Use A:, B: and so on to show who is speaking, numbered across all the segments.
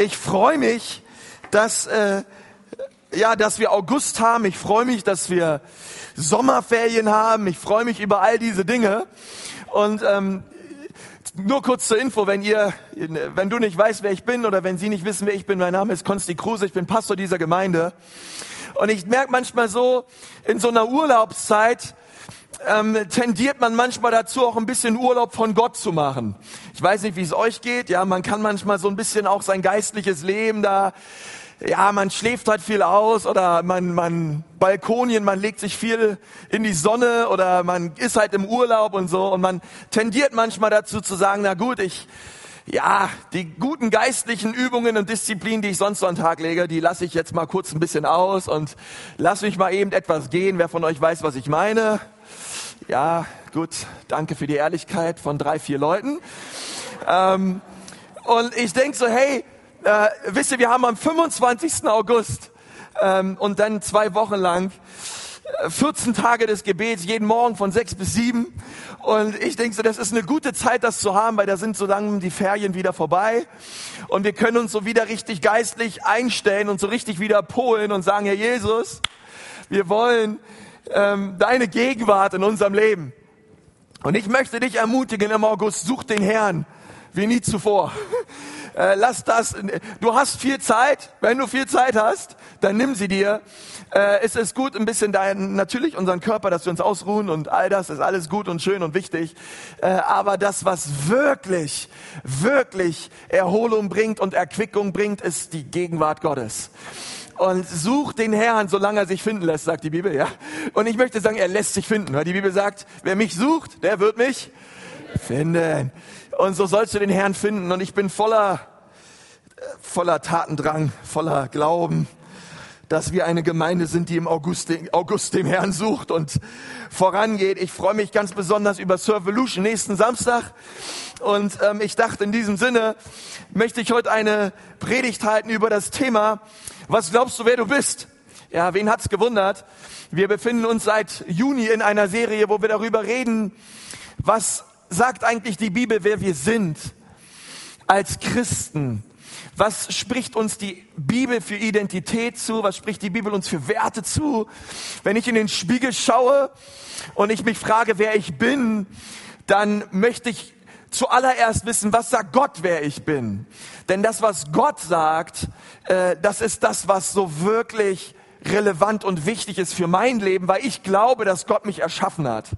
A: Ich freue mich, dass, äh, ja, dass wir August haben. Ich freue mich, dass wir Sommerferien haben. Ich freue mich über all diese Dinge. Und ähm, nur kurz zur Info, wenn ihr, wenn du nicht weißt, wer ich bin oder wenn Sie nicht wissen, wer ich bin, mein Name ist Konsti Kruse, ich bin Pastor dieser Gemeinde. Und ich merke manchmal so, in so einer Urlaubszeit, ähm, tendiert man manchmal dazu, auch ein bisschen Urlaub von Gott zu machen. Ich weiß nicht, wie es euch geht. Ja, man kann manchmal so ein bisschen auch sein geistliches Leben da, ja, man schläft halt viel aus oder man, man Balkonien, man legt sich viel in die Sonne oder man ist halt im Urlaub und so und man tendiert manchmal dazu zu sagen, na gut, ich, ja, die guten geistlichen Übungen und Disziplinen, die ich sonst so an Tag lege, die lasse ich jetzt mal kurz ein bisschen aus und lass mich mal eben etwas gehen. Wer von euch weiß, was ich meine? Ja, gut, danke für die Ehrlichkeit von drei, vier Leuten. Ähm, und ich denk so, hey, äh, wisst ihr, wir haben am 25. August ähm, und dann zwei Wochen lang 14 äh, Tage des Gebets, jeden Morgen von sechs bis sieben. Und ich denke so, das ist eine gute Zeit, das zu haben, weil da sind so lange die Ferien wieder vorbei. Und wir können uns so wieder richtig geistlich einstellen und so richtig wieder polen und sagen, Herr Jesus, wir wollen ähm, deine Gegenwart in unserem Leben. Und ich möchte dich ermutigen im August, such den Herrn wie nie zuvor. Äh, lass das, du hast viel Zeit, wenn du viel Zeit hast, dann nimm sie dir. Äh, es ist gut, ein bisschen dein, natürlich unseren Körper, dass wir uns ausruhen und all das ist alles gut und schön und wichtig. Äh, aber das, was wirklich, wirklich Erholung bringt und Erquickung bringt, ist die Gegenwart Gottes und sucht den Herrn, solange er sich finden lässt, sagt die Bibel, ja. Und ich möchte sagen, er lässt sich finden, weil die Bibel sagt, wer mich sucht, der wird mich finden. Und so sollst du den Herrn finden. Und ich bin voller, voller Tatendrang, voller Glauben, dass wir eine Gemeinde sind, die im August, August dem Herrn sucht und vorangeht. Ich freue mich ganz besonders über Servolution nächsten Samstag. Und ähm, ich dachte, in diesem Sinne möchte ich heute eine Predigt halten über das Thema, was glaubst du, wer du bist? Ja, wen hat's gewundert? Wir befinden uns seit Juni in einer Serie, wo wir darüber reden, was sagt eigentlich die Bibel, wer wir sind als Christen. Was spricht uns die Bibel für Identität zu? Was spricht die Bibel uns für Werte zu? Wenn ich in den Spiegel schaue und ich mich frage, wer ich bin, dann möchte ich zuallererst wissen, was sagt Gott, wer ich bin. Denn das, was Gott sagt, äh, das ist das, was so wirklich relevant und wichtig ist für mein Leben, weil ich glaube, dass Gott mich erschaffen hat.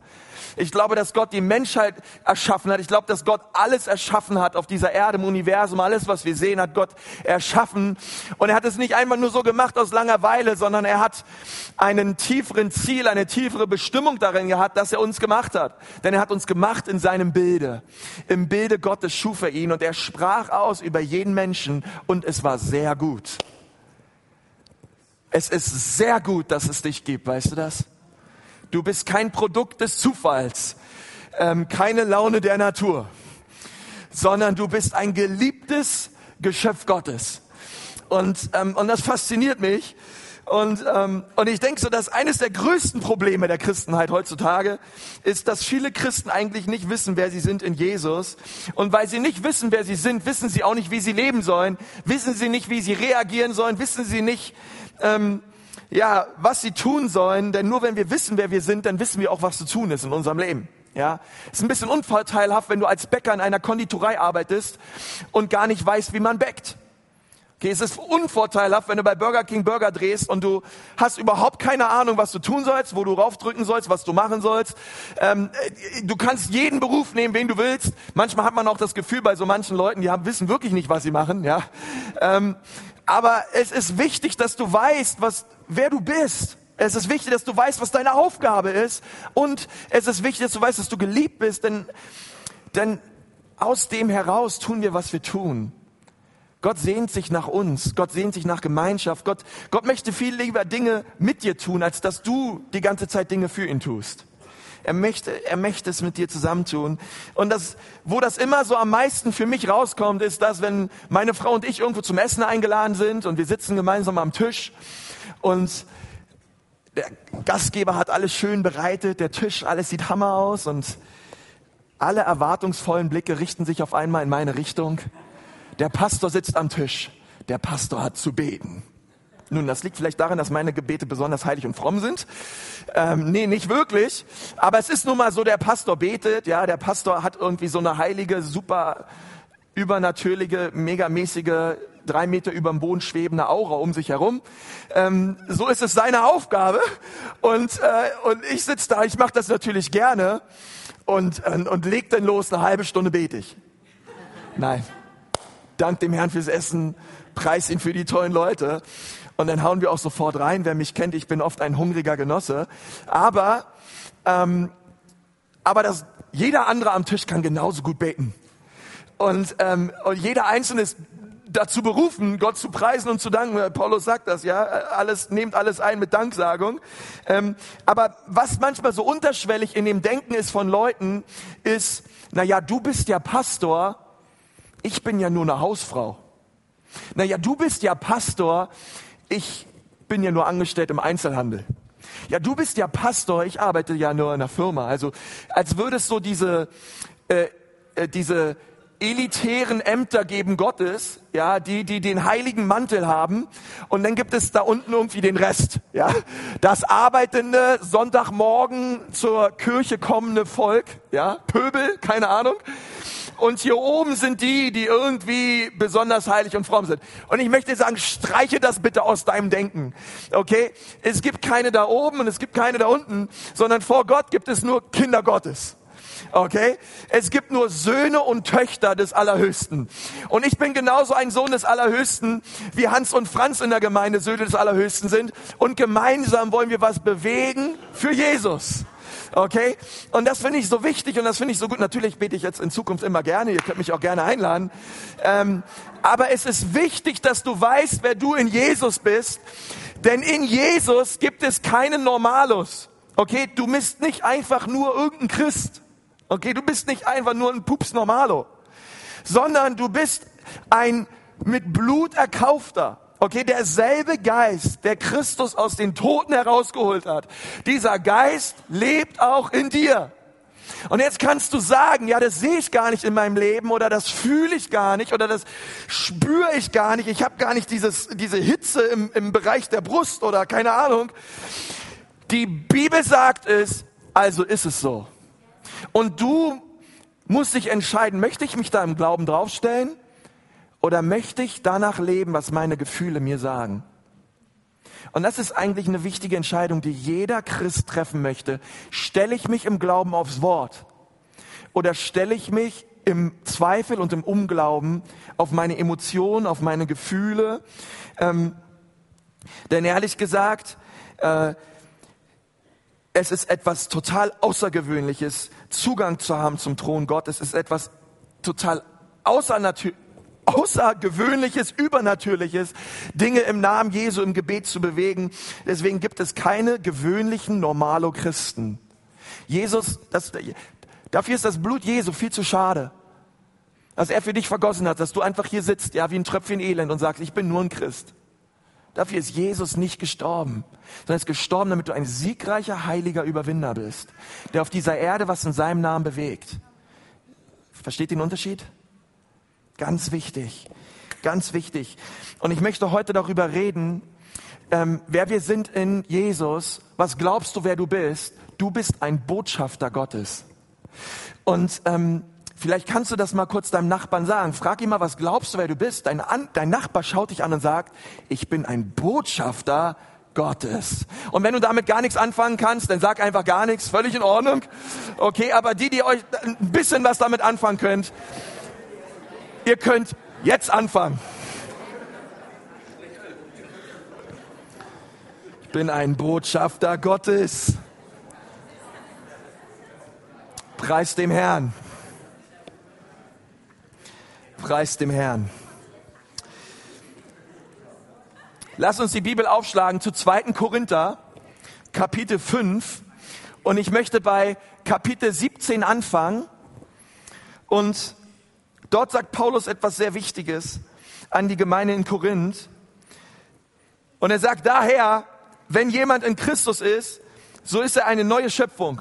A: Ich glaube, dass Gott die Menschheit erschaffen hat. Ich glaube, dass Gott alles erschaffen hat auf dieser Erde, im Universum. Alles, was wir sehen, hat Gott erschaffen. Und er hat es nicht einfach nur so gemacht aus Langeweile, sondern er hat einen tieferen Ziel, eine tiefere Bestimmung darin gehabt, dass er uns gemacht hat. Denn er hat uns gemacht in seinem Bilde. Im Bilde Gottes schuf er ihn und er sprach aus über jeden Menschen und es war sehr gut. Es ist sehr gut, dass es dich gibt, weißt du das? Du bist kein Produkt des Zufalls, ähm, keine Laune der Natur, sondern du bist ein geliebtes Geschöpf Gottes. Und, ähm, und das fasziniert mich. Und, ähm, und ich denke so, dass eines der größten Probleme der Christenheit heutzutage ist, dass viele Christen eigentlich nicht wissen, wer sie sind in Jesus. Und weil sie nicht wissen, wer sie sind, wissen sie auch nicht, wie sie leben sollen, wissen sie nicht, wie sie reagieren sollen, wissen sie nicht, ähm, ja, was sie tun sollen, denn nur wenn wir wissen, wer wir sind, dann wissen wir auch, was zu tun ist in unserem Leben. Ja, ist ein bisschen unvorteilhaft, wenn du als Bäcker in einer Konditorei arbeitest und gar nicht weißt, wie man bäckt. Okay, es ist unvorteilhaft, wenn du bei Burger King Burger drehst und du hast überhaupt keine Ahnung, was du tun sollst, wo du raufdrücken sollst, was du machen sollst. Ähm, du kannst jeden Beruf nehmen, wen du willst. Manchmal hat man auch das Gefühl bei so manchen Leuten, die haben, wissen wirklich nicht, was sie machen. Ja, ähm, aber es ist wichtig, dass du weißt, was, wer du bist. Es ist wichtig, dass du weißt, was deine Aufgabe ist. Und es ist wichtig, dass du weißt, dass du geliebt bist. Denn, denn aus dem heraus tun wir, was wir tun. Gott sehnt sich nach uns. Gott sehnt sich nach Gemeinschaft. Gott, Gott möchte viel lieber Dinge mit dir tun, als dass du die ganze Zeit Dinge für ihn tust. Er möchte, er möchte es mit dir zusammentun. Und das, wo das immer so am meisten für mich rauskommt, ist, dass wenn meine Frau und ich irgendwo zum Essen eingeladen sind und wir sitzen gemeinsam am Tisch und der Gastgeber hat alles schön bereitet, der Tisch, alles sieht hammer aus und alle erwartungsvollen Blicke richten sich auf einmal in meine Richtung. Der Pastor sitzt am Tisch der Pastor hat zu beten. Nun, das liegt vielleicht daran, dass meine Gebete besonders heilig und fromm sind. Ähm, nee, nicht wirklich. Aber es ist nun mal so, der Pastor betet, ja, der Pastor hat irgendwie so eine heilige, super übernatürliche, megamäßige, drei Meter über dem Boden schwebende Aura um sich herum. Ähm, so ist es seine Aufgabe. Und, äh, und ich sitze da, ich mache das natürlich gerne und, und, und leg dann los, eine halbe Stunde bete ich. Nein. Dank dem Herrn fürs Essen, preis ihn für die tollen Leute. Und dann hauen wir auch sofort rein. Wer mich kennt, ich bin oft ein hungriger Genosse. Aber, ähm, aber das, jeder andere am Tisch kann genauso gut beten. Und, ähm, und jeder Einzelne ist dazu berufen, Gott zu preisen und zu danken. Paulus sagt das, ja, alles, nehmt alles ein mit Danksagung. Ähm, aber was manchmal so unterschwellig in dem Denken ist von Leuten, ist, na ja, du bist ja Pastor, ich bin ja nur eine Hausfrau. Na ja, du bist ja Pastor, ich bin ja nur angestellt im Einzelhandel. Ja, du bist ja Pastor, ich arbeite ja nur in einer Firma. Also als würde es so diese, äh, äh, diese elitären Ämter geben Gottes, ja, die, die den heiligen Mantel haben. Und dann gibt es da unten irgendwie den Rest, ja. Das arbeitende, Sonntagmorgen zur Kirche kommende Volk, ja. Pöbel, keine Ahnung. Und hier oben sind die, die irgendwie besonders heilig und fromm sind. Und ich möchte sagen, streiche das bitte aus deinem Denken. Okay? Es gibt keine da oben und es gibt keine da unten, sondern vor Gott gibt es nur Kinder Gottes. Okay? Es gibt nur Söhne und Töchter des Allerhöchsten. Und ich bin genauso ein Sohn des Allerhöchsten, wie Hans und Franz in der Gemeinde Söhne des Allerhöchsten sind. Und gemeinsam wollen wir was bewegen für Jesus. Okay? Und das finde ich so wichtig und das finde ich so gut. Natürlich bete ich jetzt in Zukunft immer gerne. Ihr könnt mich auch gerne einladen. Ähm, aber es ist wichtig, dass du weißt, wer du in Jesus bist. Denn in Jesus gibt es keinen Normalus. Okay? Du bist nicht einfach nur irgendein Christ. Okay? Du bist nicht einfach nur ein Pups Normalo. Sondern du bist ein mit Blut erkaufter Okay, derselbe Geist, der Christus aus den Toten herausgeholt hat, dieser Geist lebt auch in dir. Und jetzt kannst du sagen, ja, das sehe ich gar nicht in meinem Leben oder das fühle ich gar nicht oder das spüre ich gar nicht. Ich habe gar nicht dieses, diese Hitze im, im Bereich der Brust oder keine Ahnung. Die Bibel sagt es, also ist es so. Und du musst dich entscheiden, möchte ich mich da im Glauben draufstellen oder möchte ich danach leben, was meine Gefühle mir sagen? Und das ist eigentlich eine wichtige Entscheidung, die jeder Christ treffen möchte. Stelle ich mich im Glauben aufs Wort? Oder stelle ich mich im Zweifel und im Unglauben auf meine Emotionen, auf meine Gefühle? Ähm, denn ehrlich gesagt, äh, es ist etwas total Außergewöhnliches, Zugang zu haben zum Thron Gottes. Es ist etwas total außernatürliches Außergewöhnliches, Übernatürliches, Dinge im Namen Jesu im Gebet zu bewegen. Deswegen gibt es keine gewöhnlichen Normalo Christen. Jesus, das, dafür ist das Blut Jesu viel zu schade. Dass er für dich vergossen hat, dass du einfach hier sitzt, ja, wie ein Tröpfchen Elend und sagst, ich bin nur ein Christ. Dafür ist Jesus nicht gestorben, sondern ist gestorben, damit du ein siegreicher, heiliger Überwinder bist, der auf dieser Erde was in seinem Namen bewegt. Versteht den Unterschied? Ganz wichtig, ganz wichtig. Und ich möchte heute darüber reden, ähm, wer wir sind in Jesus. Was glaubst du, wer du bist? Du bist ein Botschafter Gottes. Und ähm, vielleicht kannst du das mal kurz deinem Nachbarn sagen. Frag ihn mal, was glaubst du, wer du bist? Dein, an, dein Nachbar schaut dich an und sagt, ich bin ein Botschafter Gottes. Und wenn du damit gar nichts anfangen kannst, dann sag einfach gar nichts, völlig in Ordnung. Okay, aber die, die euch ein bisschen was damit anfangen könnt, Ihr könnt jetzt anfangen. Ich bin ein Botschafter Gottes. Preis dem Herrn. Preis dem Herrn. Lass uns die Bibel aufschlagen zu 2. Korinther, Kapitel 5. Und ich möchte bei Kapitel 17 anfangen. Und Dort sagt Paulus etwas sehr Wichtiges an die Gemeinde in Korinth. Und er sagt daher, wenn jemand in Christus ist, so ist er eine neue Schöpfung.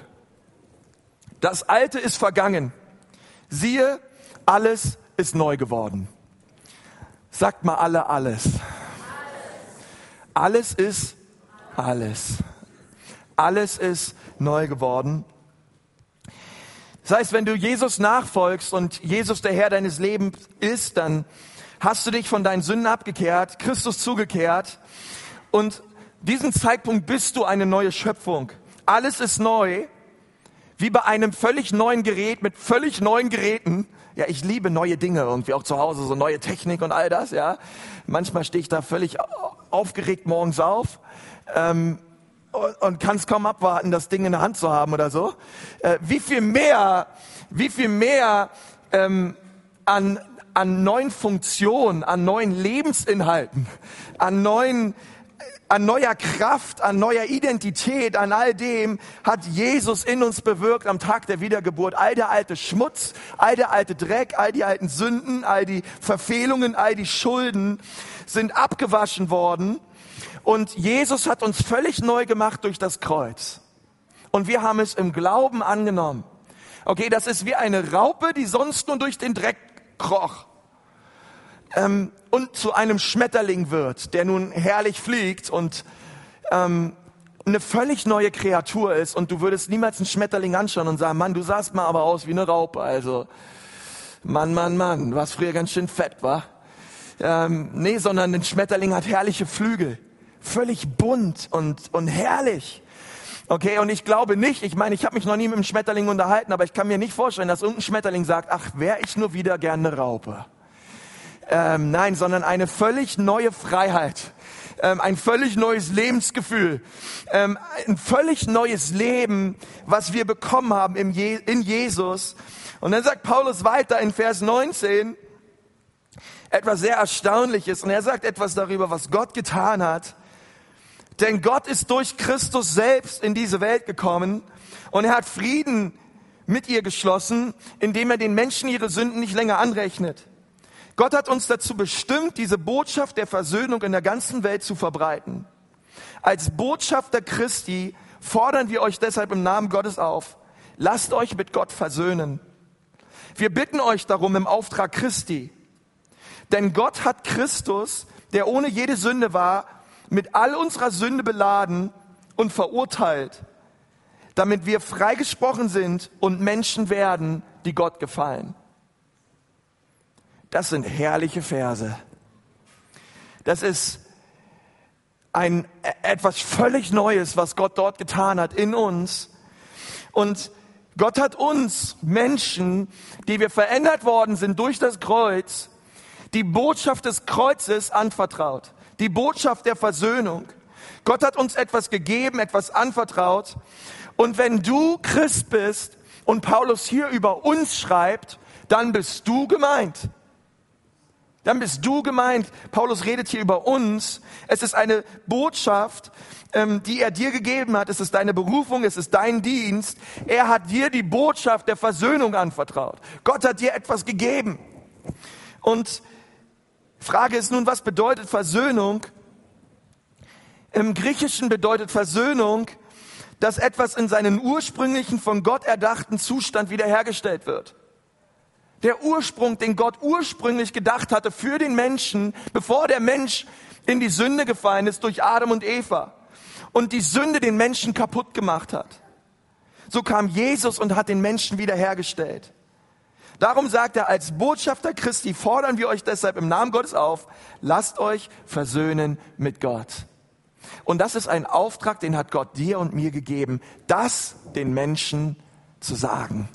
A: Das Alte ist vergangen. Siehe, alles ist neu geworden. Sagt mal alle alles. Alles ist alles. Alles ist neu geworden. Das heißt, wenn du Jesus nachfolgst und Jesus der Herr deines Lebens ist, dann hast du dich von deinen Sünden abgekehrt, Christus zugekehrt und diesen Zeitpunkt bist du eine neue Schöpfung. Alles ist neu, wie bei einem völlig neuen Gerät mit völlig neuen Geräten. Ja, ich liebe neue Dinge irgendwie auch zu Hause, so neue Technik und all das, ja. Manchmal stehe ich da völlig aufgeregt morgens auf. Ähm, und, und kann es kaum abwarten, das Ding in der Hand zu haben oder so. Äh, wie viel mehr, wie viel mehr ähm, an, an neuen Funktionen, an neuen Lebensinhalten, an neuen an neuer Kraft, an neuer Identität, an all dem hat Jesus in uns bewirkt am Tag der Wiedergeburt. All der alte Schmutz, all der alte Dreck, all die alten Sünden, all die Verfehlungen, all die Schulden sind abgewaschen worden und Jesus hat uns völlig neu gemacht durch das Kreuz. Und wir haben es im Glauben angenommen. Okay, das ist wie eine Raupe, die sonst nur durch den Dreck kroch. Ähm, und zu einem Schmetterling wird, der nun herrlich fliegt und ähm, eine völlig neue Kreatur ist und du würdest niemals einen Schmetterling anschauen und sagen, Mann, du sahst mal aber aus wie eine Raupe. Also, Mann, Mann, Mann, was früher ganz schön fett war. Ähm, nee, sondern ein Schmetterling hat herrliche Flügel völlig bunt und, und herrlich. Okay, und ich glaube nicht, ich meine, ich habe mich noch nie mit einem Schmetterling unterhalten, aber ich kann mir nicht vorstellen, dass irgendein Schmetterling sagt, ach, wäre ich nur wieder gerne Raupe. Ähm, nein, sondern eine völlig neue Freiheit, ähm, ein völlig neues Lebensgefühl, ähm, ein völlig neues Leben, was wir bekommen haben im Je in Jesus. Und dann sagt Paulus weiter in Vers 19 etwas sehr Erstaunliches und er sagt etwas darüber, was Gott getan hat denn Gott ist durch Christus selbst in diese Welt gekommen und er hat Frieden mit ihr geschlossen, indem er den Menschen ihre Sünden nicht länger anrechnet. Gott hat uns dazu bestimmt, diese Botschaft der Versöhnung in der ganzen Welt zu verbreiten. Als Botschafter Christi fordern wir euch deshalb im Namen Gottes auf, lasst euch mit Gott versöhnen. Wir bitten euch darum im Auftrag Christi. Denn Gott hat Christus, der ohne jede Sünde war, mit all unserer Sünde beladen und verurteilt, damit wir freigesprochen sind und Menschen werden, die Gott gefallen. Das sind herrliche Verse. Das ist ein etwas völlig Neues, was Gott dort getan hat in uns. Und Gott hat uns Menschen, die wir verändert worden sind durch das Kreuz, die Botschaft des Kreuzes anvertraut die Botschaft der Versöhnung. Gott hat uns etwas gegeben, etwas anvertraut. Und wenn du Christ bist und Paulus hier über uns schreibt, dann bist du gemeint. Dann bist du gemeint. Paulus redet hier über uns. Es ist eine Botschaft, ähm, die er dir gegeben hat. Es ist deine Berufung, es ist dein Dienst. Er hat dir die Botschaft der Versöhnung anvertraut. Gott hat dir etwas gegeben. Und Frage ist nun, was bedeutet Versöhnung? Im Griechischen bedeutet Versöhnung, dass etwas in seinen ursprünglichen von Gott erdachten Zustand wiederhergestellt wird. Der Ursprung, den Gott ursprünglich gedacht hatte für den Menschen, bevor der Mensch in die Sünde gefallen ist durch Adam und Eva und die Sünde den Menschen kaputt gemacht hat. So kam Jesus und hat den Menschen wiederhergestellt. Darum sagt er, als Botschafter Christi fordern wir euch deshalb im Namen Gottes auf, lasst euch versöhnen mit Gott. Und das ist ein Auftrag, den hat Gott dir und mir gegeben, das den Menschen zu sagen.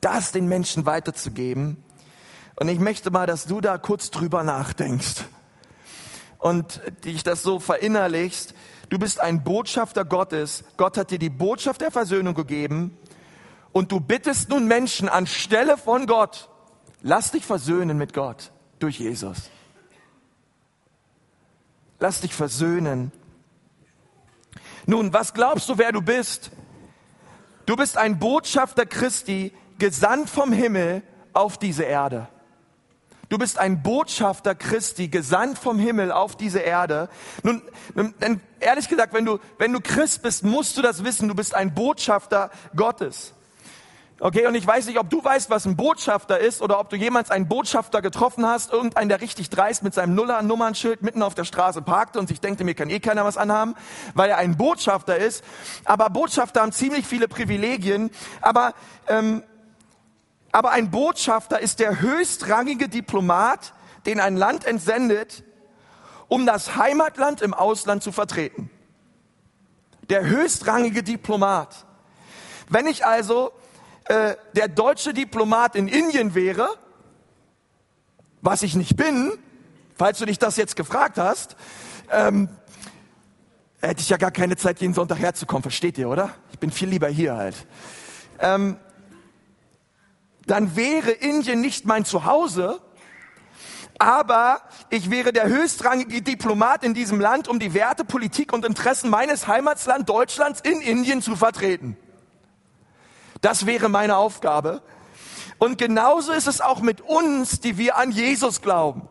A: Das den Menschen weiterzugeben. Und ich möchte mal, dass du da kurz drüber nachdenkst und dich das so verinnerlichst. Du bist ein Botschafter Gottes. Gott hat dir die Botschaft der Versöhnung gegeben und du bittest nun Menschen anstelle von Gott, lass dich versöhnen mit Gott durch Jesus. Lass dich versöhnen. Nun, was glaubst du, wer du bist? Du bist ein Botschafter Christi, gesandt vom Himmel auf diese Erde. Du bist ein Botschafter Christi, gesandt vom Himmel auf diese Erde. Nun, denn ehrlich gesagt, wenn du, wenn du Christ bist, musst du das wissen, du bist ein Botschafter Gottes. Okay, und ich weiß nicht, ob du weißt, was ein Botschafter ist oder ob du jemals einen Botschafter getroffen hast, irgendeinen, der richtig dreist mit seinem Nuller-Nummernschild mitten auf der Straße parkte und sich denkt, mir kann eh keiner was anhaben, weil er ein Botschafter ist. Aber Botschafter haben ziemlich viele Privilegien. Aber, ähm, aber ein Botschafter ist der höchstrangige Diplomat, den ein Land entsendet, um das Heimatland im Ausland zu vertreten. Der höchstrangige Diplomat. Wenn ich also äh, der deutsche Diplomat in Indien wäre, was ich nicht bin, falls du dich das jetzt gefragt hast, ähm, hätte ich ja gar keine Zeit, jeden Sonntag herzukommen, versteht ihr, oder? Ich bin viel lieber hier halt. Ähm, dann wäre Indien nicht mein Zuhause, aber ich wäre der höchstrangige Diplomat in diesem Land, um die Werte, Politik und Interessen meines Heimatsland Deutschlands in Indien zu vertreten. Das wäre meine Aufgabe. Und genauso ist es auch mit uns, die wir an Jesus glauben.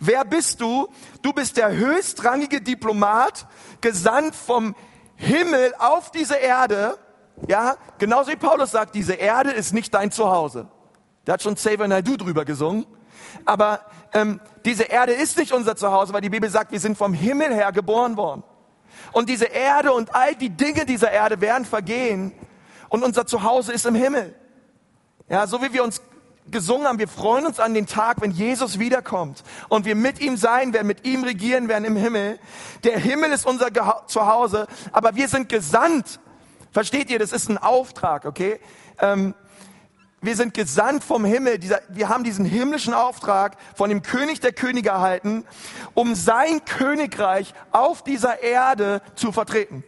A: Wer bist du? Du bist der höchstrangige Diplomat, gesandt vom Himmel auf diese Erde. Ja, genauso wie Paulus sagt, diese Erde ist nicht dein Zuhause. Der hat schon Save Naidu drüber gesungen. Aber ähm, diese Erde ist nicht unser Zuhause, weil die Bibel sagt, wir sind vom Himmel her geboren worden. Und diese Erde und all die Dinge dieser Erde werden vergehen und unser Zuhause ist im Himmel. Ja, so wie wir uns gesungen haben, wir freuen uns an den Tag, wenn Jesus wiederkommt und wir mit ihm sein werden, mit ihm regieren werden im Himmel. Der Himmel ist unser Zuhause, aber wir sind gesandt. Versteht ihr, das ist ein Auftrag, okay? Ähm, wir sind gesandt vom Himmel. Dieser, wir haben diesen himmlischen Auftrag von dem König der Könige erhalten, um sein Königreich auf dieser Erde zu vertreten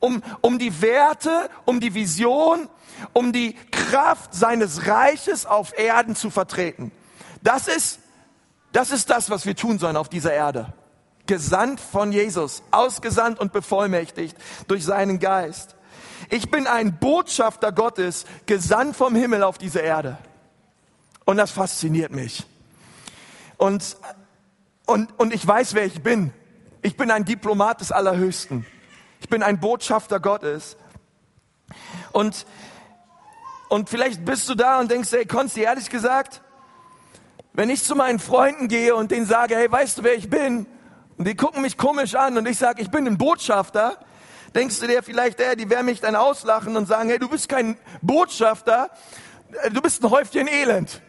A: um, um die Werte, um die Vision, um die Kraft seines Reiches auf Erden zu vertreten. Das ist, das ist das, was wir tun sollen auf dieser Erde. Gesandt von Jesus, ausgesandt und bevollmächtigt durch seinen Geist. Ich bin ein Botschafter Gottes, gesandt vom Himmel auf diese Erde. Und das fasziniert mich. Und, und, und ich weiß, wer ich bin. Ich bin ein Diplomat des Allerhöchsten. Ich bin ein Botschafter Gottes. Und, und vielleicht bist du da und denkst, hey, Konsti, ehrlich gesagt, wenn ich zu meinen Freunden gehe und denen sage, hey, weißt du, wer ich bin? Und die gucken mich komisch an und ich sage, ich bin ein Botschafter, denkst du dir vielleicht, ey, die werden mich dann auslachen und sagen, hey, du bist kein Botschafter, du bist ein Häufchen Elend.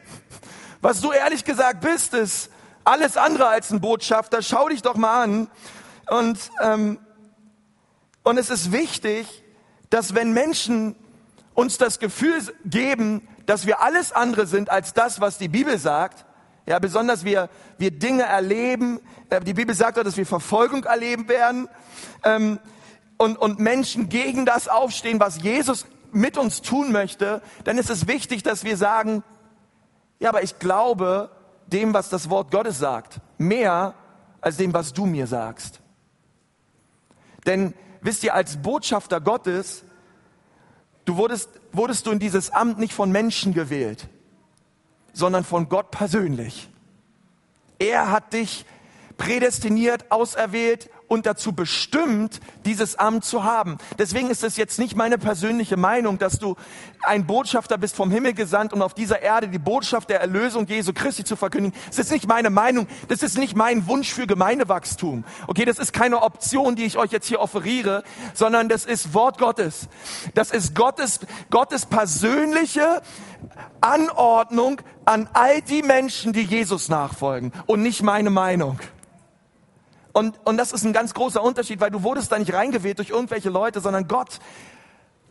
A: Was du ehrlich gesagt bist, ist alles andere als ein Botschafter. Schau dich doch mal an. Und ähm, und es ist wichtig, dass wenn Menschen uns das Gefühl geben, dass wir alles andere sind als das, was die Bibel sagt, ja, besonders wir, wir Dinge erleben, äh, die Bibel sagt auch, dass wir Verfolgung erleben werden, ähm, und, und Menschen gegen das aufstehen, was Jesus mit uns tun möchte, dann ist es wichtig, dass wir sagen, ja, aber ich glaube dem, was das Wort Gottes sagt, mehr als dem, was du mir sagst. Denn wisst ihr, als Botschafter Gottes, du wurdest, wurdest du in dieses Amt nicht von Menschen gewählt, sondern von Gott persönlich. Er hat dich prädestiniert, auserwählt und dazu bestimmt, dieses Amt zu haben. Deswegen ist es jetzt nicht meine persönliche Meinung, dass du ein Botschafter bist vom Himmel gesandt, um auf dieser Erde die Botschaft der Erlösung Jesu Christi zu verkündigen. Das ist nicht meine Meinung. Das ist nicht mein Wunsch für Gemeindewachstum. Okay, das ist keine Option, die ich euch jetzt hier offeriere, sondern das ist Wort Gottes. Das ist Gottes, Gottes persönliche Anordnung an all die Menschen, die Jesus nachfolgen und nicht meine Meinung. Und, und das ist ein ganz großer Unterschied, weil du wurdest da nicht reingewählt durch irgendwelche Leute, sondern Gott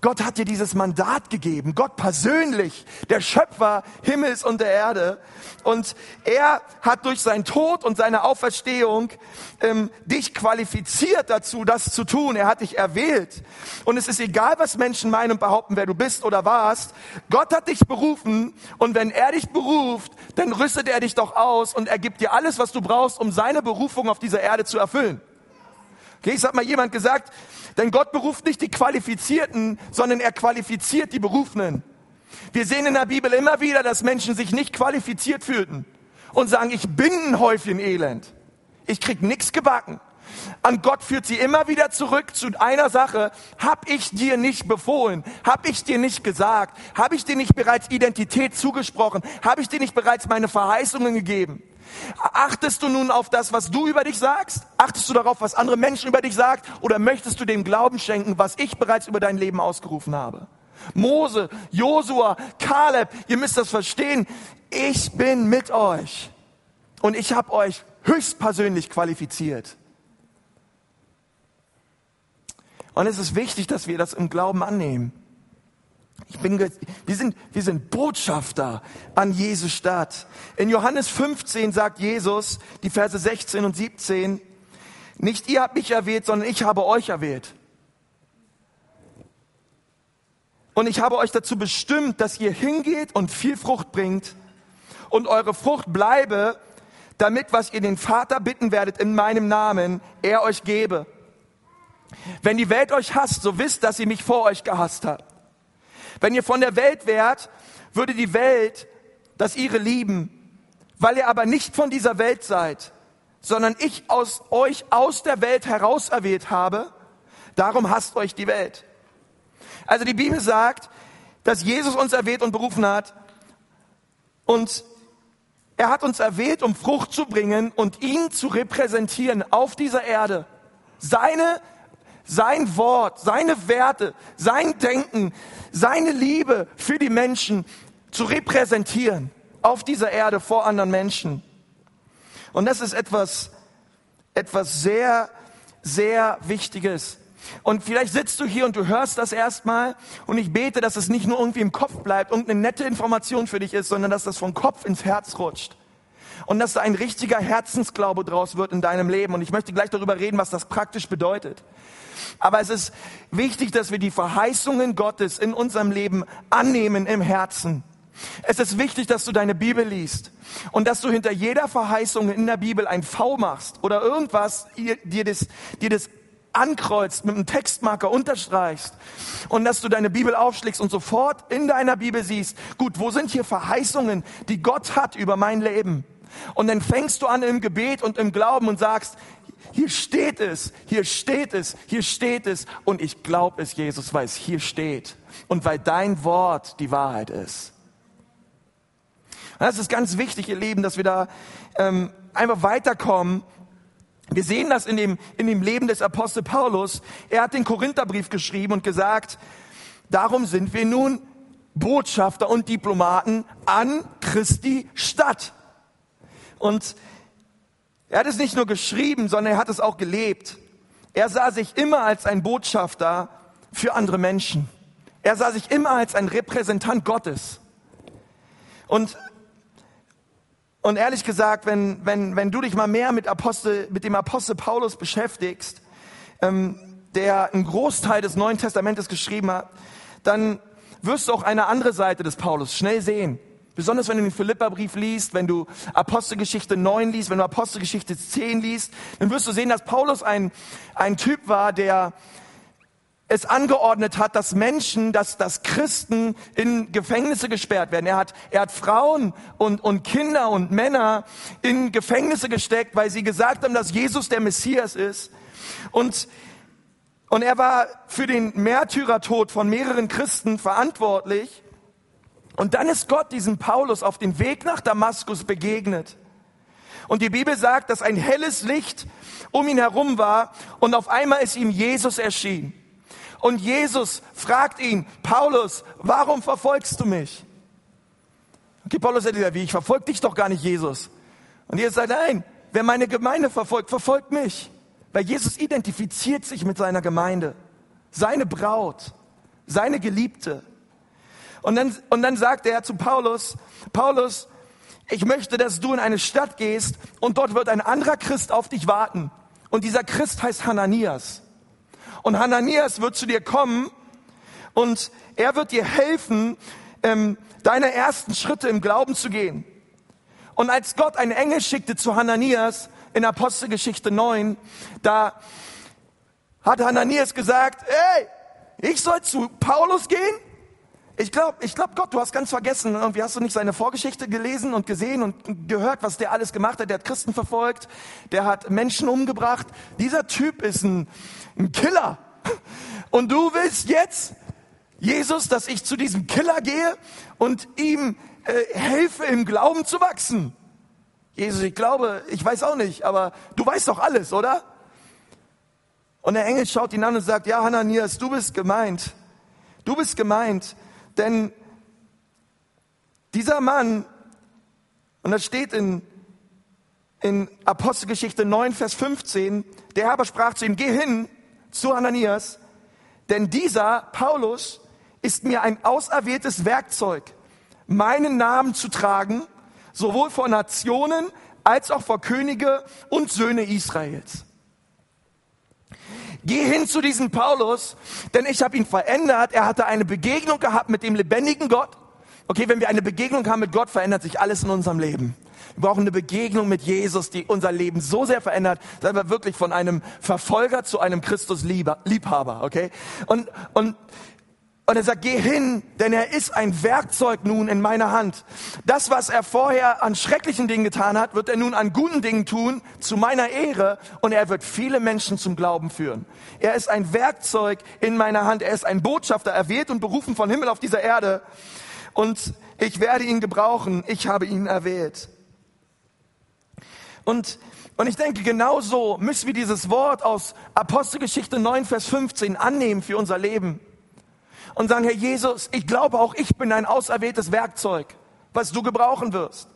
A: Gott hat dir dieses Mandat gegeben. Gott persönlich, der Schöpfer Himmels und der Erde. Und er hat durch seinen Tod und seine Auferstehung ähm, dich qualifiziert dazu, das zu tun. Er hat dich erwählt. Und es ist egal, was Menschen meinen und behaupten, wer du bist oder warst. Gott hat dich berufen. Und wenn er dich beruft, dann rüstet er dich doch aus und er gibt dir alles, was du brauchst, um seine Berufung auf dieser Erde zu erfüllen. Okay, ich hat mal jemand gesagt, denn Gott beruft nicht die Qualifizierten, sondern er qualifiziert die Berufenen. Wir sehen in der Bibel immer wieder, dass Menschen sich nicht qualifiziert fühlten und sagen, ich bin ein Häufchen Elend. Ich krieg nichts gebacken. an Gott führt sie immer wieder zurück zu einer Sache. Hab ich dir nicht befohlen? Hab ich dir nicht gesagt? Hab ich dir nicht bereits Identität zugesprochen? Hab ich dir nicht bereits meine Verheißungen gegeben? Achtest du nun auf das, was du über dich sagst? Achtest du darauf, was andere Menschen über dich sagen? Oder möchtest du dem Glauben schenken, was ich bereits über dein Leben ausgerufen habe? Mose, Josua, Kaleb, ihr müsst das verstehen. Ich bin mit euch. Und ich habe euch höchstpersönlich qualifiziert. Und es ist wichtig, dass wir das im Glauben annehmen. Ich bin, wir, sind, wir sind Botschafter an Jesu Stadt. In Johannes 15 sagt Jesus, die Verse 16 und 17, nicht ihr habt mich erwählt, sondern ich habe euch erwählt. Und ich habe euch dazu bestimmt, dass ihr hingeht und viel Frucht bringt und eure Frucht bleibe, damit was ihr den Vater bitten werdet in meinem Namen, er euch gebe. Wenn die Welt euch hasst, so wisst, dass sie mich vor euch gehasst hat. Wenn ihr von der Welt wärt, würde die Welt das ihre lieben. Weil ihr aber nicht von dieser Welt seid, sondern ich aus euch aus der Welt heraus erwählt habe, darum hasst euch die Welt. Also die Bibel sagt, dass Jesus uns erwählt und berufen hat und er hat uns erwählt, um Frucht zu bringen und ihn zu repräsentieren auf dieser Erde. Seine sein Wort, seine Werte, sein Denken, seine Liebe für die Menschen zu repräsentieren auf dieser Erde vor anderen Menschen. Und das ist etwas, etwas sehr, sehr Wichtiges. Und vielleicht sitzt du hier und du hörst das erstmal und ich bete, dass es nicht nur irgendwie im Kopf bleibt, irgendeine nette Information für dich ist, sondern dass das vom Kopf ins Herz rutscht. Und dass da ein richtiger Herzensglaube draus wird in deinem Leben. Und ich möchte gleich darüber reden, was das praktisch bedeutet. Aber es ist wichtig, dass wir die Verheißungen Gottes in unserem Leben annehmen im Herzen. Es ist wichtig, dass du deine Bibel liest und dass du hinter jeder Verheißung in der Bibel ein V machst oder irgendwas dir das, dir das ankreuzt, mit einem Textmarker unterstreichst und dass du deine Bibel aufschlägst und sofort in deiner Bibel siehst, gut, wo sind hier Verheißungen, die Gott hat über mein Leben? Und dann fängst du an im Gebet und im Glauben und sagst, hier steht es, hier steht es, hier steht es. Und ich glaube es, Jesus, weil es hier steht. Und weil dein Wort die Wahrheit ist. Und das ist ganz wichtig, ihr Lieben, dass wir da ähm, einfach weiterkommen. Wir sehen das in dem, in dem Leben des Apostel Paulus. Er hat den Korintherbrief geschrieben und gesagt, darum sind wir nun Botschafter und Diplomaten an Christi Stadt. Und er hat es nicht nur geschrieben, sondern er hat es auch gelebt. Er sah sich immer als ein Botschafter für andere Menschen. Er sah sich immer als ein Repräsentant Gottes. Und, und ehrlich gesagt, wenn, wenn, wenn du dich mal mehr mit, Apostel, mit dem Apostel Paulus beschäftigst, ähm, der einen Großteil des Neuen Testamentes geschrieben hat, dann wirst du auch eine andere Seite des Paulus schnell sehen. Besonders wenn du den Philipperbrief liest, wenn du Apostelgeschichte 9 liest, wenn du Apostelgeschichte 10 liest, dann wirst du sehen, dass Paulus ein, ein Typ war, der es angeordnet hat, dass Menschen, dass, dass Christen in Gefängnisse gesperrt werden. Er hat, er hat Frauen und, und Kinder und Männer in Gefängnisse gesteckt, weil sie gesagt haben, dass Jesus der Messias ist. Und, und er war für den Märtyrertod von mehreren Christen verantwortlich. Und dann ist Gott diesem Paulus auf dem Weg nach Damaskus begegnet. Und die Bibel sagt, dass ein helles Licht um ihn herum war und auf einmal ist ihm Jesus erschienen. Und Jesus fragt ihn, Paulus, warum verfolgst du mich? Okay, Paulus sagt, wie, ich verfolge dich doch gar nicht, Jesus. Und Jesus sagt, nein, wer meine Gemeinde verfolgt, verfolgt mich. Weil Jesus identifiziert sich mit seiner Gemeinde, seine Braut, seine Geliebte. Und dann, und dann sagt er zu Paulus, Paulus, ich möchte, dass du in eine Stadt gehst und dort wird ein anderer Christ auf dich warten. Und dieser Christ heißt Hananias. Und Hananias wird zu dir kommen und er wird dir helfen, ähm, deine ersten Schritte im Glauben zu gehen. Und als Gott einen Engel schickte zu Hananias in Apostelgeschichte 9, da hat Hananias gesagt, ey, ich soll zu Paulus gehen? Ich glaube, ich glaub, Gott, du hast ganz vergessen, irgendwie hast du nicht seine Vorgeschichte gelesen und gesehen und gehört, was der alles gemacht hat. Der hat Christen verfolgt, der hat Menschen umgebracht. Dieser Typ ist ein, ein Killer. Und du willst jetzt, Jesus, dass ich zu diesem Killer gehe und ihm äh, helfe, im Glauben zu wachsen. Jesus, ich glaube, ich weiß auch nicht, aber du weißt doch alles, oder? Und der Engel schaut ihn an und sagt, ja, Hananias, du bist gemeint. Du bist gemeint. Denn dieser Mann, und das steht in, in Apostelgeschichte 9, Vers 15, der aber sprach zu ihm, geh hin zu Ananias, denn dieser, Paulus, ist mir ein auserwähltes Werkzeug, meinen Namen zu tragen, sowohl vor Nationen als auch vor Könige und Söhne Israels. Geh hin zu diesem Paulus, denn ich habe ihn verändert. Er hatte eine Begegnung gehabt mit dem lebendigen Gott. Okay, wenn wir eine Begegnung haben mit Gott, verändert sich alles in unserem Leben. Wir brauchen eine Begegnung mit Jesus, die unser Leben so sehr verändert, dass wir wirklich von einem Verfolger zu einem Christus-Liebhaber, okay? Und, und und er sagt, geh hin, denn er ist ein Werkzeug nun in meiner Hand. Das, was er vorher an schrecklichen Dingen getan hat, wird er nun an guten Dingen tun, zu meiner Ehre, und er wird viele Menschen zum Glauben führen. Er ist ein Werkzeug in meiner Hand. Er ist ein Botschafter, erwählt und berufen von Himmel auf dieser Erde. Und ich werde ihn gebrauchen. Ich habe ihn erwählt. Und und ich denke, genauso müssen wir dieses Wort aus Apostelgeschichte 9, Vers 15 annehmen für unser Leben und sagen, Herr Jesus, ich glaube auch, ich bin ein auserwähltes Werkzeug, was du gebrauchen wirst.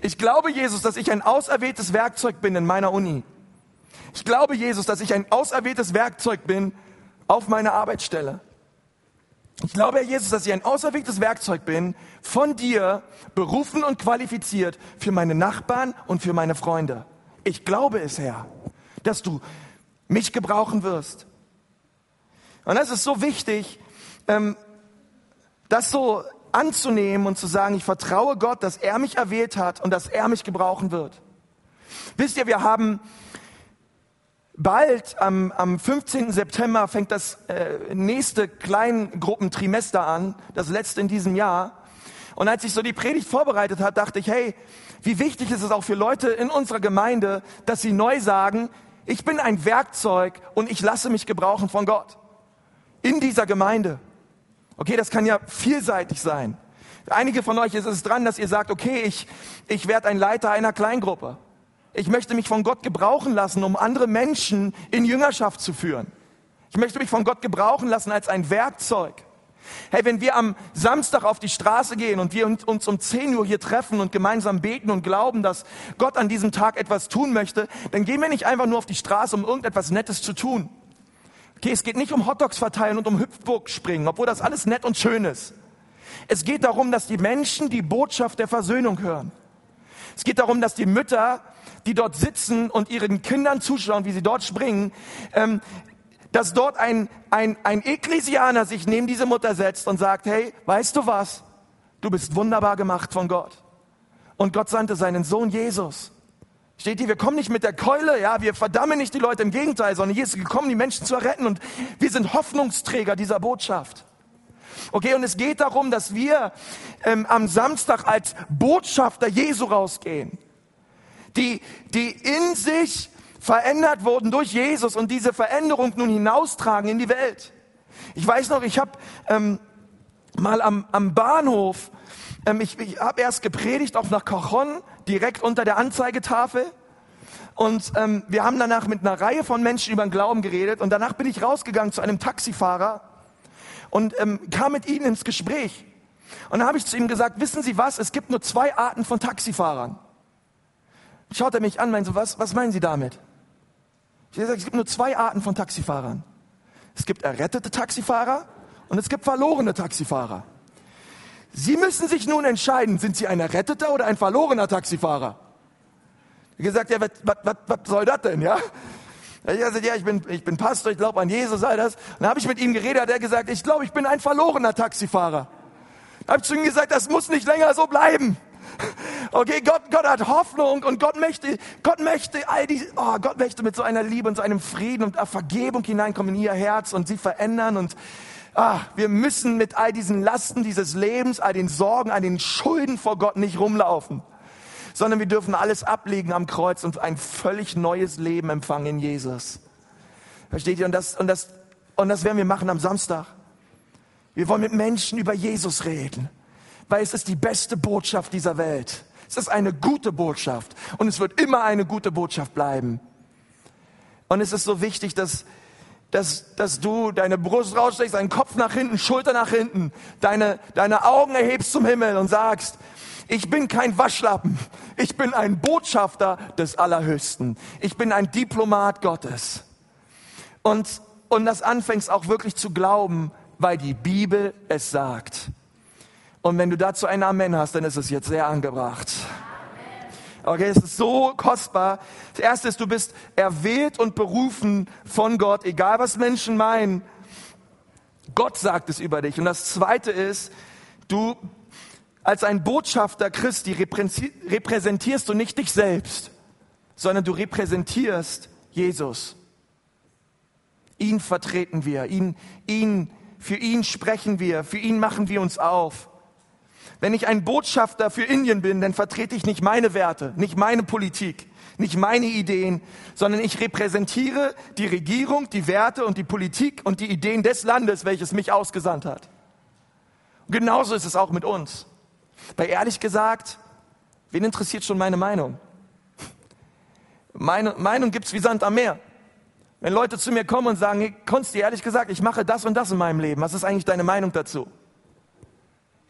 A: Ich glaube, Jesus, dass ich ein auserwähltes Werkzeug bin in meiner Uni. Ich glaube, Jesus, dass ich ein auserwähltes Werkzeug bin auf meiner Arbeitsstelle. Ich glaube, Herr Jesus, dass ich ein auserwähltes Werkzeug bin, von dir berufen und qualifiziert für meine Nachbarn und für meine Freunde. Ich glaube es, Herr, dass du mich gebrauchen wirst. Und das ist so wichtig, ähm, das so anzunehmen und zu sagen, ich vertraue Gott, dass er mich erwählt hat und dass er mich gebrauchen wird. Wisst ihr, wir haben bald am, am 15. September fängt das äh, nächste Kleingruppentrimester an, das letzte in diesem Jahr. Und als ich so die Predigt vorbereitet hat, dachte ich, hey, wie wichtig ist es auch für Leute in unserer Gemeinde, dass sie neu sagen, ich bin ein Werkzeug und ich lasse mich gebrauchen von Gott. In dieser Gemeinde. Okay, das kann ja vielseitig sein. Einige von euch ist es dran, dass ihr sagt, okay, ich, ich werde ein Leiter einer Kleingruppe. Ich möchte mich von Gott gebrauchen lassen, um andere Menschen in Jüngerschaft zu führen. Ich möchte mich von Gott gebrauchen lassen als ein Werkzeug. Hey, wenn wir am Samstag auf die Straße gehen und wir uns um 10 Uhr hier treffen und gemeinsam beten und glauben, dass Gott an diesem Tag etwas tun möchte, dann gehen wir nicht einfach nur auf die Straße, um irgendetwas Nettes zu tun. Okay, es geht nicht um Hotdogs verteilen und um Hüpfburg springen, obwohl das alles nett und schön ist. Es geht darum, dass die Menschen die Botschaft der Versöhnung hören. Es geht darum, dass die Mütter, die dort sitzen und ihren Kindern zuschauen, wie sie dort springen, ähm, dass dort ein, ein, ein Ekklesianer sich neben diese Mutter setzt und sagt, hey, weißt du was? Du bist wunderbar gemacht von Gott. Und Gott sandte seinen Sohn Jesus. Steht hier, wir kommen nicht mit der Keule, ja, wir verdammen nicht die Leute, im Gegenteil, sondern Jesus ist gekommen, die Menschen zu retten und wir sind Hoffnungsträger dieser Botschaft. Okay, und es geht darum, dass wir ähm, am Samstag als Botschafter Jesu rausgehen, die, die in sich verändert wurden durch Jesus und diese Veränderung nun hinaustragen in die Welt. Ich weiß noch, ich habe ähm, mal am, am Bahnhof, ähm, ich, ich habe erst gepredigt, auch nach Cajon, direkt unter der Anzeigetafel. Und ähm, wir haben danach mit einer Reihe von Menschen über den Glauben geredet. Und danach bin ich rausgegangen zu einem Taxifahrer und ähm, kam mit ihnen ins Gespräch. Und dann habe ich zu ihm gesagt, wissen Sie was, es gibt nur zwei Arten von Taxifahrern. Schaut er mich an, meint so, was, was meinen Sie damit? Ich habe gesagt, es gibt nur zwei Arten von Taxifahrern. Es gibt errettete Taxifahrer und es gibt verlorene Taxifahrer. Sie müssen sich nun entscheiden, sind Sie ein erretteter oder ein verlorener Taxifahrer? Ich gesagt, ja, was, soll das denn, ja? Ich gesagt, ja, ich bin, ich bin Pastor, ich glaube an Jesus, sei das. Und dann habe ich mit ihm geredet, hat er gesagt, ich glaube, ich bin ein verlorener Taxifahrer. Da habe ich zu ihm gesagt, das muss nicht länger so bleiben. Okay, Gott, Gott hat Hoffnung und Gott möchte, Gott möchte all die, oh, Gott möchte mit so einer Liebe und so einem Frieden und Vergebung hineinkommen in ihr Herz und sie verändern und Ah, wir müssen mit all diesen Lasten dieses Lebens, all den Sorgen, all den Schulden vor Gott nicht rumlaufen, sondern wir dürfen alles ablegen am Kreuz und ein völlig neues Leben empfangen in Jesus. Versteht ihr? Und das, und das, und das werden wir machen am Samstag. Wir wollen mit Menschen über Jesus reden, weil es ist die beste Botschaft dieser Welt. Es ist eine gute Botschaft und es wird immer eine gute Botschaft bleiben. Und es ist so wichtig, dass, dass, dass du deine Brust raussteckst, deinen Kopf nach hinten, Schulter nach hinten, deine, deine Augen erhebst zum Himmel und sagst, ich bin kein Waschlappen, ich bin ein Botschafter des Allerhöchsten, ich bin ein Diplomat Gottes. Und, und das anfängst auch wirklich zu glauben, weil die Bibel es sagt. Und wenn du dazu ein Amen hast, dann ist es jetzt sehr angebracht. Okay, es ist so kostbar. Das erste ist, du bist erwählt und berufen von Gott, egal was Menschen meinen. Gott sagt es über dich. Und das zweite ist, du als ein Botschafter Christi repräsentierst du nicht dich selbst, sondern du repräsentierst Jesus. Ihn vertreten wir, ihn, ihn, für ihn sprechen wir, für ihn machen wir uns auf. Wenn ich ein Botschafter für Indien bin, dann vertrete ich nicht meine Werte, nicht meine Politik, nicht meine Ideen, sondern ich repräsentiere die Regierung, die Werte und die Politik und die Ideen des Landes, welches mich ausgesandt hat. Und genauso ist es auch mit uns. Weil ehrlich gesagt, wen interessiert schon meine Meinung? Meine Meinung gibt's wie Sand am Meer. Wenn Leute zu mir kommen und sagen, hey, Konsti, ehrlich gesagt, ich mache das und das in meinem Leben, was ist eigentlich deine Meinung dazu?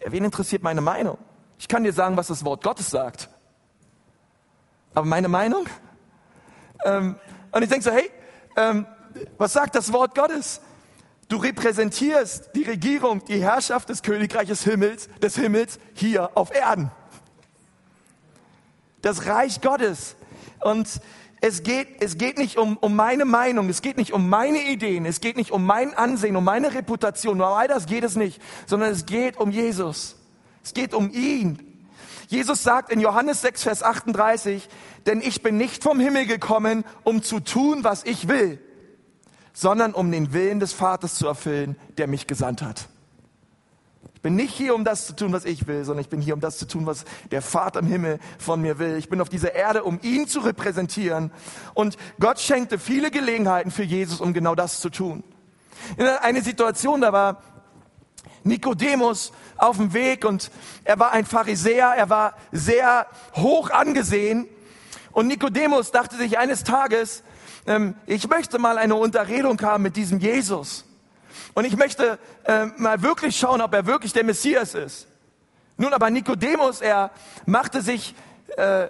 A: Wen interessiert meine Meinung? Ich kann dir sagen, was das Wort Gottes sagt. Aber meine Meinung? Ähm, und ich denke so, hey, ähm, was sagt das Wort Gottes? Du repräsentierst die Regierung, die Herrschaft des Königreiches Himmels, des Himmels hier auf Erden. Das Reich Gottes. Und es geht, es geht nicht um, um meine Meinung, es geht nicht um meine Ideen, es geht nicht um mein Ansehen, um meine Reputation, um all das geht es nicht, sondern es geht um Jesus. Es geht um ihn. Jesus sagt in Johannes 6, Vers 38, denn ich bin nicht vom Himmel gekommen, um zu tun, was ich will, sondern um den Willen des Vaters zu erfüllen, der mich gesandt hat. Ich bin nicht hier, um das zu tun, was ich will, sondern ich bin hier, um das zu tun, was der Vater im Himmel von mir will. Ich bin auf dieser Erde, um ihn zu repräsentieren. Und Gott schenkte viele Gelegenheiten für Jesus, um genau das zu tun. In eine Situation, da war Nikodemus auf dem Weg und er war ein Pharisäer, er war sehr hoch angesehen. Und Nikodemus dachte sich eines Tages, ähm, ich möchte mal eine Unterredung haben mit diesem Jesus. Und ich möchte äh, mal wirklich schauen, ob er wirklich der Messias ist. Nun aber Nikodemus, er machte sich äh,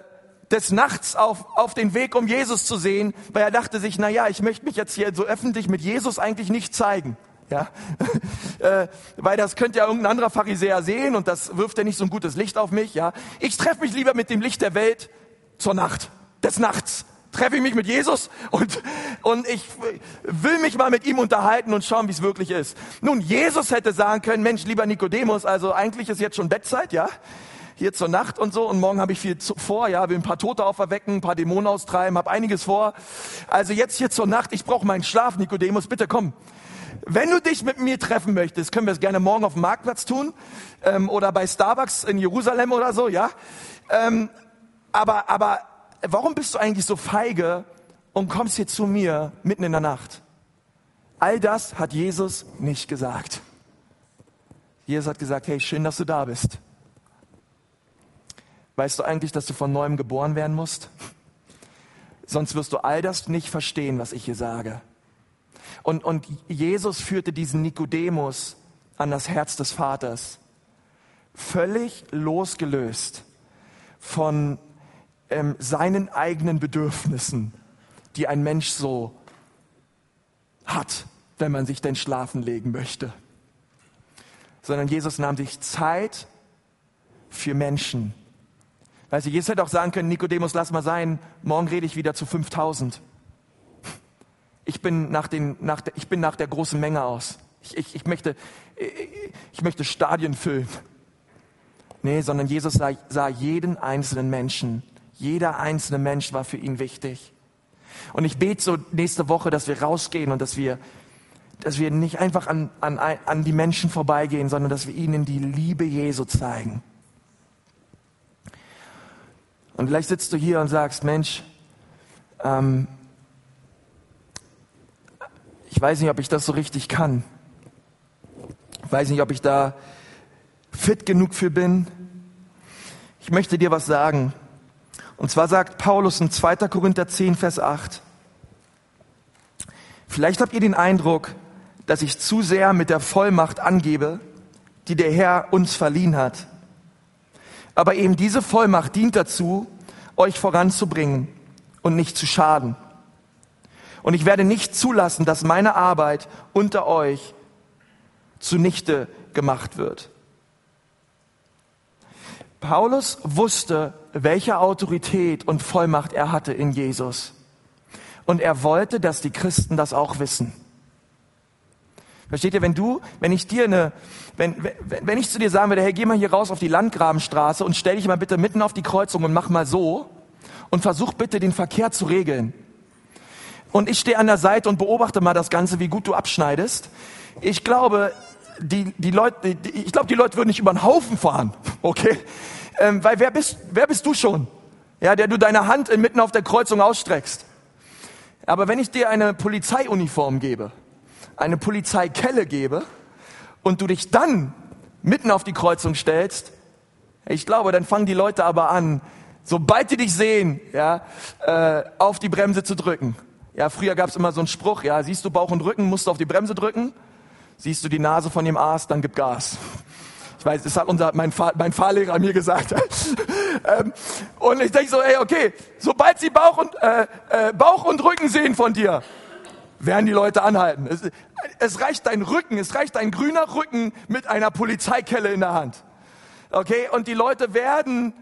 A: des Nachts auf, auf den Weg, um Jesus zu sehen, weil er dachte sich, na ja, ich möchte mich jetzt hier so öffentlich mit Jesus eigentlich nicht zeigen. Ja, äh, weil das könnte ja irgendein anderer Pharisäer sehen und das wirft ja nicht so ein gutes Licht auf mich. Ja, ich treffe mich lieber mit dem Licht der Welt zur Nacht, des Nachts treffe ich mich mit Jesus und, und ich will mich mal mit ihm unterhalten und schauen, wie es wirklich ist. Nun, Jesus hätte sagen können, Mensch, lieber Nikodemus, also eigentlich ist jetzt schon Bettzeit, ja? Hier zur Nacht und so und morgen habe ich viel vor, ja, will ein paar Tote auferwecken, ein paar Dämonen austreiben, habe einiges vor. Also jetzt hier zur Nacht, ich brauche meinen Schlaf, Nikodemus, bitte komm. Wenn du dich mit mir treffen möchtest, können wir es gerne morgen auf dem Marktplatz tun ähm, oder bei Starbucks in Jerusalem oder so, ja. Ähm, aber aber warum bist du eigentlich so feige und kommst hier zu mir mitten in der Nacht? All das hat Jesus nicht gesagt. Jesus hat gesagt, hey, schön, dass du da bist. Weißt du eigentlich, dass du von neuem geboren werden musst? Sonst wirst du all das nicht verstehen, was ich hier sage. Und, und Jesus führte diesen Nikodemus an das Herz des Vaters. Völlig losgelöst von ähm, seinen eigenen Bedürfnissen, die ein Mensch so hat, wenn man sich denn schlafen legen möchte. Sondern Jesus nahm sich Zeit für Menschen. Weißt du, Jesus hätte auch sagen können, Nikodemus, lass mal sein, morgen rede ich wieder zu 5000. Ich bin nach, den, nach, der, ich bin nach der großen Menge aus. Ich, ich, ich, möchte, ich möchte Stadien füllen. Nee, sondern Jesus sah, sah jeden einzelnen Menschen jeder einzelne Mensch war für ihn wichtig. Und ich bete so nächste Woche, dass wir rausgehen und dass wir, dass wir nicht einfach an, an, an die Menschen vorbeigehen, sondern dass wir ihnen die Liebe Jesu zeigen. Und vielleicht sitzt du hier und sagst, Mensch, ähm, ich weiß nicht, ob ich das so richtig kann. Ich weiß nicht, ob ich da fit genug für bin. Ich möchte dir was sagen. Und zwar sagt Paulus in 2. Korinther 10, Vers 8. Vielleicht habt ihr den Eindruck, dass ich zu sehr mit der Vollmacht angebe, die der Herr uns verliehen hat. Aber eben diese Vollmacht dient dazu, euch voranzubringen und nicht zu schaden. Und ich werde nicht zulassen, dass meine Arbeit unter euch zunichte gemacht wird. Paulus wusste, welche Autorität und Vollmacht er hatte in Jesus. Und er wollte, dass die Christen das auch wissen. Versteht ihr, wenn du, wenn ich dir eine, wenn, wenn, wenn ich zu dir sagen würde, hey, geh mal hier raus auf die Landgrabenstraße und stell dich mal bitte mitten auf die Kreuzung und mach mal so und versuch bitte den Verkehr zu regeln. Und ich stehe an der Seite und beobachte mal das Ganze, wie gut du abschneidest. Ich glaube, die, die Leute, die, ich glaube, die Leute würden nicht über den Haufen fahren, okay? Ähm, weil wer bist, wer bist du schon? Ja, der du deine Hand mitten auf der Kreuzung ausstreckst. Aber wenn ich dir eine Polizeiuniform gebe, eine Polizeikelle gebe und du dich dann mitten auf die Kreuzung stellst, ich glaube, dann fangen die Leute aber an, sobald die dich sehen, ja, äh, auf die Bremse zu drücken. Ja, früher gab es immer so einen Spruch, ja, siehst du Bauch und Rücken, musst du auf die Bremse drücken. Siehst du die Nase von dem Aas, dann gib Gas. Ich weiß, das hat unser, mein, Fahr, mein Fahrlehrer mir gesagt. ähm, und ich denke so, ey, okay, sobald sie Bauch und, äh, äh, Bauch und Rücken sehen von dir, werden die Leute anhalten. Es, es reicht dein Rücken, es reicht ein grüner Rücken mit einer Polizeikelle in der Hand. Okay, und die Leute werden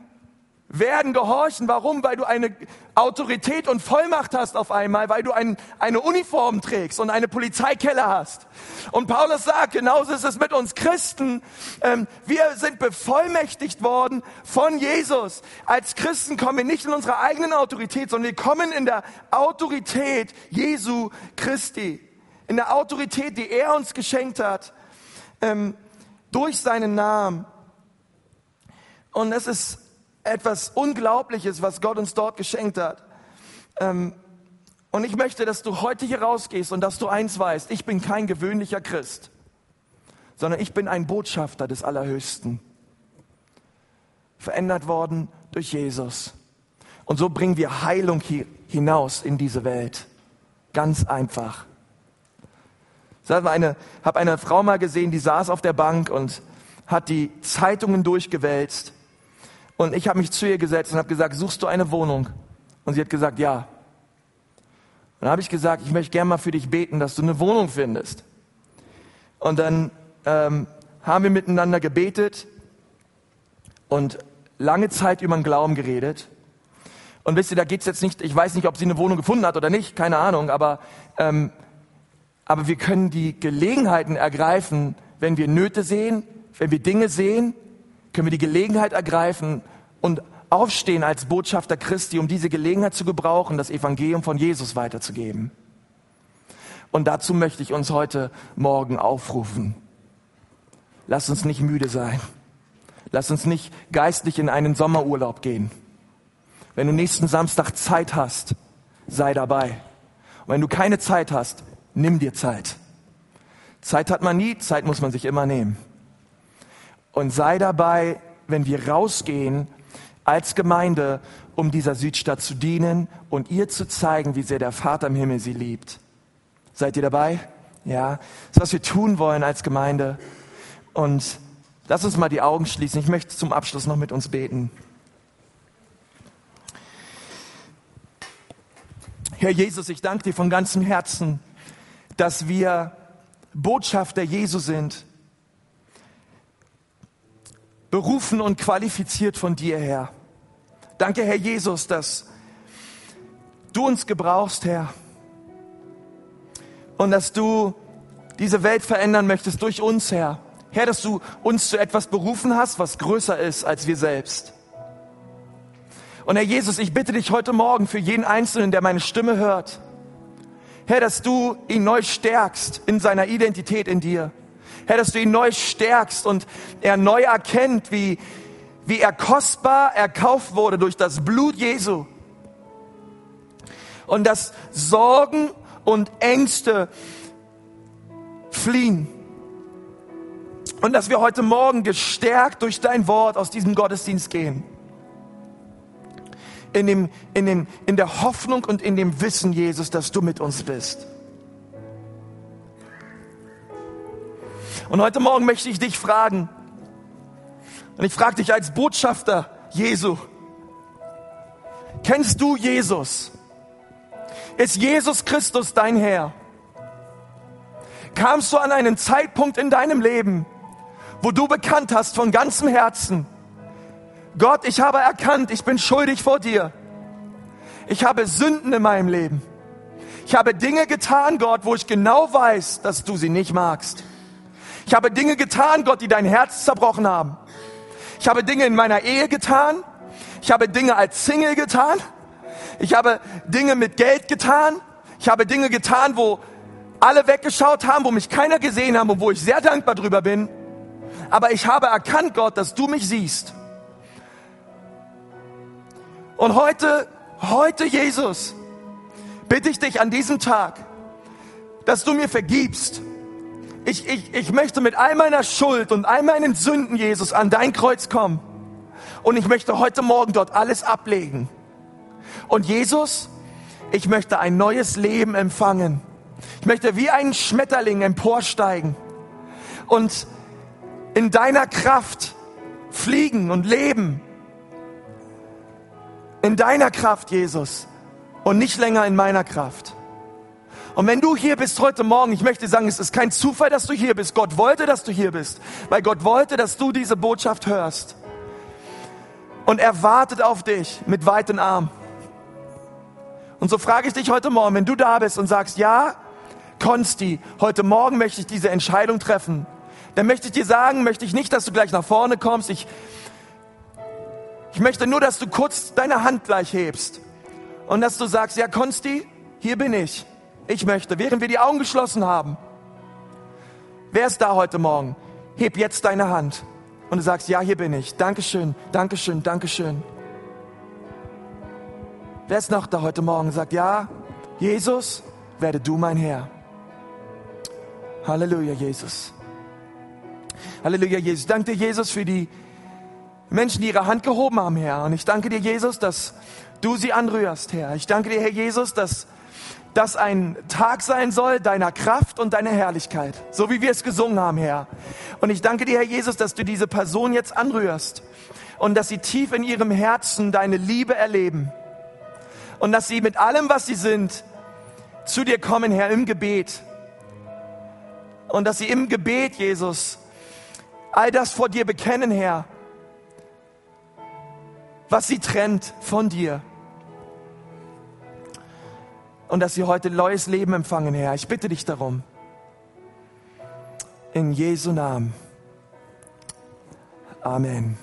A: werden gehorchen. Warum? Weil du eine Autorität und Vollmacht hast auf einmal, weil du ein, eine Uniform trägst und eine Polizeikelle hast. Und Paulus sagt, genauso ist es mit uns Christen. Ähm, wir sind bevollmächtigt worden von Jesus. Als Christen kommen wir nicht in unserer eigenen Autorität, sondern wir kommen in der Autorität Jesu Christi. In der Autorität, die er uns geschenkt hat, ähm, durch seinen Namen. Und es ist etwas Unglaubliches, was Gott uns dort geschenkt hat. Ähm, und ich möchte, dass du heute hier rausgehst und dass du eins weißt, ich bin kein gewöhnlicher Christ, sondern ich bin ein Botschafter des Allerhöchsten. Verändert worden durch Jesus. Und so bringen wir Heilung hier hinaus in diese Welt. Ganz einfach. Ich habe eine, Frau mal gesehen, die saß auf der Bank und hat die Zeitungen durchgewälzt und ich habe mich zu ihr gesetzt und habe gesagt, suchst du eine Wohnung? Und sie hat gesagt, ja. Und dann habe ich gesagt, ich möchte gerne mal für dich beten, dass du eine Wohnung findest. Und dann ähm, haben wir miteinander gebetet und lange Zeit über den Glauben geredet. Und wisst ihr, da geht's jetzt nicht, ich weiß nicht, ob sie eine Wohnung gefunden hat oder nicht, keine Ahnung, aber, ähm, aber wir können die Gelegenheiten ergreifen, wenn wir Nöte sehen, wenn wir Dinge sehen, können wir die Gelegenheit ergreifen und aufstehen als Botschafter Christi, um diese Gelegenheit zu gebrauchen, das Evangelium von Jesus weiterzugeben. Und dazu möchte ich uns heute Morgen aufrufen. Lass uns nicht müde sein. Lass uns nicht geistlich in einen Sommerurlaub gehen. Wenn du nächsten Samstag Zeit hast, sei dabei. Und wenn du keine Zeit hast, nimm dir Zeit. Zeit hat man nie, Zeit muss man sich immer nehmen und sei dabei, wenn wir rausgehen als Gemeinde, um dieser Südstadt zu dienen und ihr zu zeigen, wie sehr der Vater im Himmel sie liebt. Seid ihr dabei? Ja, das ist, was wir tun wollen als Gemeinde. Und lass uns mal die Augen schließen. Ich möchte zum Abschluss noch mit uns beten. Herr Jesus, ich danke dir von ganzem Herzen, dass wir Botschafter Jesu sind berufen und qualifiziert von dir, Herr. Danke, Herr Jesus, dass du uns gebrauchst, Herr. Und dass du diese Welt verändern möchtest durch uns, Herr. Herr, dass du uns zu etwas berufen hast, was größer ist als wir selbst. Und Herr Jesus, ich bitte dich heute Morgen für jeden Einzelnen, der meine Stimme hört. Herr, dass du ihn neu stärkst in seiner Identität in dir. Herr, dass du ihn neu stärkst und er neu erkennt, wie, wie er kostbar erkauft wurde durch das Blut Jesu. Und dass Sorgen und Ängste fliehen. Und dass wir heute Morgen gestärkt durch dein Wort aus diesem Gottesdienst gehen. In, dem, in, dem, in der Hoffnung und in dem Wissen, Jesus, dass du mit uns bist. Und heute Morgen möchte ich dich fragen, und ich frage dich als Botschafter Jesu, kennst du Jesus? Ist Jesus Christus dein Herr? Kamst du an einen Zeitpunkt in deinem Leben, wo du bekannt hast von ganzem Herzen, Gott, ich habe erkannt, ich bin schuldig vor dir. Ich habe Sünden in meinem Leben. Ich habe Dinge getan, Gott, wo ich genau weiß, dass du sie nicht magst. Ich habe Dinge getan, Gott, die dein Herz zerbrochen haben. Ich habe Dinge in meiner Ehe getan. Ich habe Dinge als Single getan. Ich habe Dinge mit Geld getan. Ich habe Dinge getan, wo alle weggeschaut haben, wo mich keiner gesehen hat und wo ich sehr dankbar drüber bin. Aber ich habe erkannt, Gott, dass du mich siehst. Und heute, heute, Jesus, bitte ich dich an diesem Tag, dass du mir vergibst. Ich, ich, ich möchte mit all meiner Schuld und all meinen Sünden, Jesus, an dein Kreuz kommen. Und ich möchte heute Morgen dort alles ablegen. Und Jesus, ich möchte ein neues Leben empfangen. Ich möchte wie ein Schmetterling emporsteigen und in deiner Kraft fliegen und leben. In deiner Kraft, Jesus, und nicht länger in meiner Kraft. Und wenn du hier bist heute Morgen, ich möchte sagen, es ist kein Zufall, dass du hier bist. Gott wollte, dass du hier bist, weil Gott wollte, dass du diese Botschaft hörst. Und er wartet auf dich mit weiten Armen. Und so frage ich dich heute Morgen, wenn du da bist und sagst, ja, Konsti, heute Morgen möchte ich diese Entscheidung treffen, dann möchte ich dir sagen, möchte ich nicht, dass du gleich nach vorne kommst. Ich, ich möchte nur, dass du kurz deine Hand gleich hebst und dass du sagst, ja, Konsti, hier bin ich. Ich möchte, während wir die Augen geschlossen haben. Wer ist da heute Morgen? Heb jetzt deine Hand und du sagst, ja, hier bin ich. Dankeschön, Dankeschön, Dankeschön. Wer ist noch da heute Morgen und sagt, ja, Jesus, werde du mein Herr. Halleluja, Jesus. Halleluja, Jesus. Ich danke dir, Jesus, für die Menschen, die ihre Hand gehoben haben, Herr. Und ich danke dir, Jesus, dass du sie anrührst, Herr. Ich danke dir, Herr Jesus, dass das ein Tag sein soll deiner Kraft und deiner Herrlichkeit, so wie wir es gesungen haben, Herr. Und ich danke dir, Herr Jesus, dass du diese Person jetzt anrührst und dass sie tief in ihrem Herzen deine Liebe erleben und dass sie mit allem, was sie sind, zu dir kommen, Herr, im Gebet. Und dass sie im Gebet, Jesus, all das vor dir bekennen, Herr, was sie trennt von dir. Und dass sie heute neues Leben empfangen, Herr. Ich bitte dich darum. In Jesu Namen. Amen.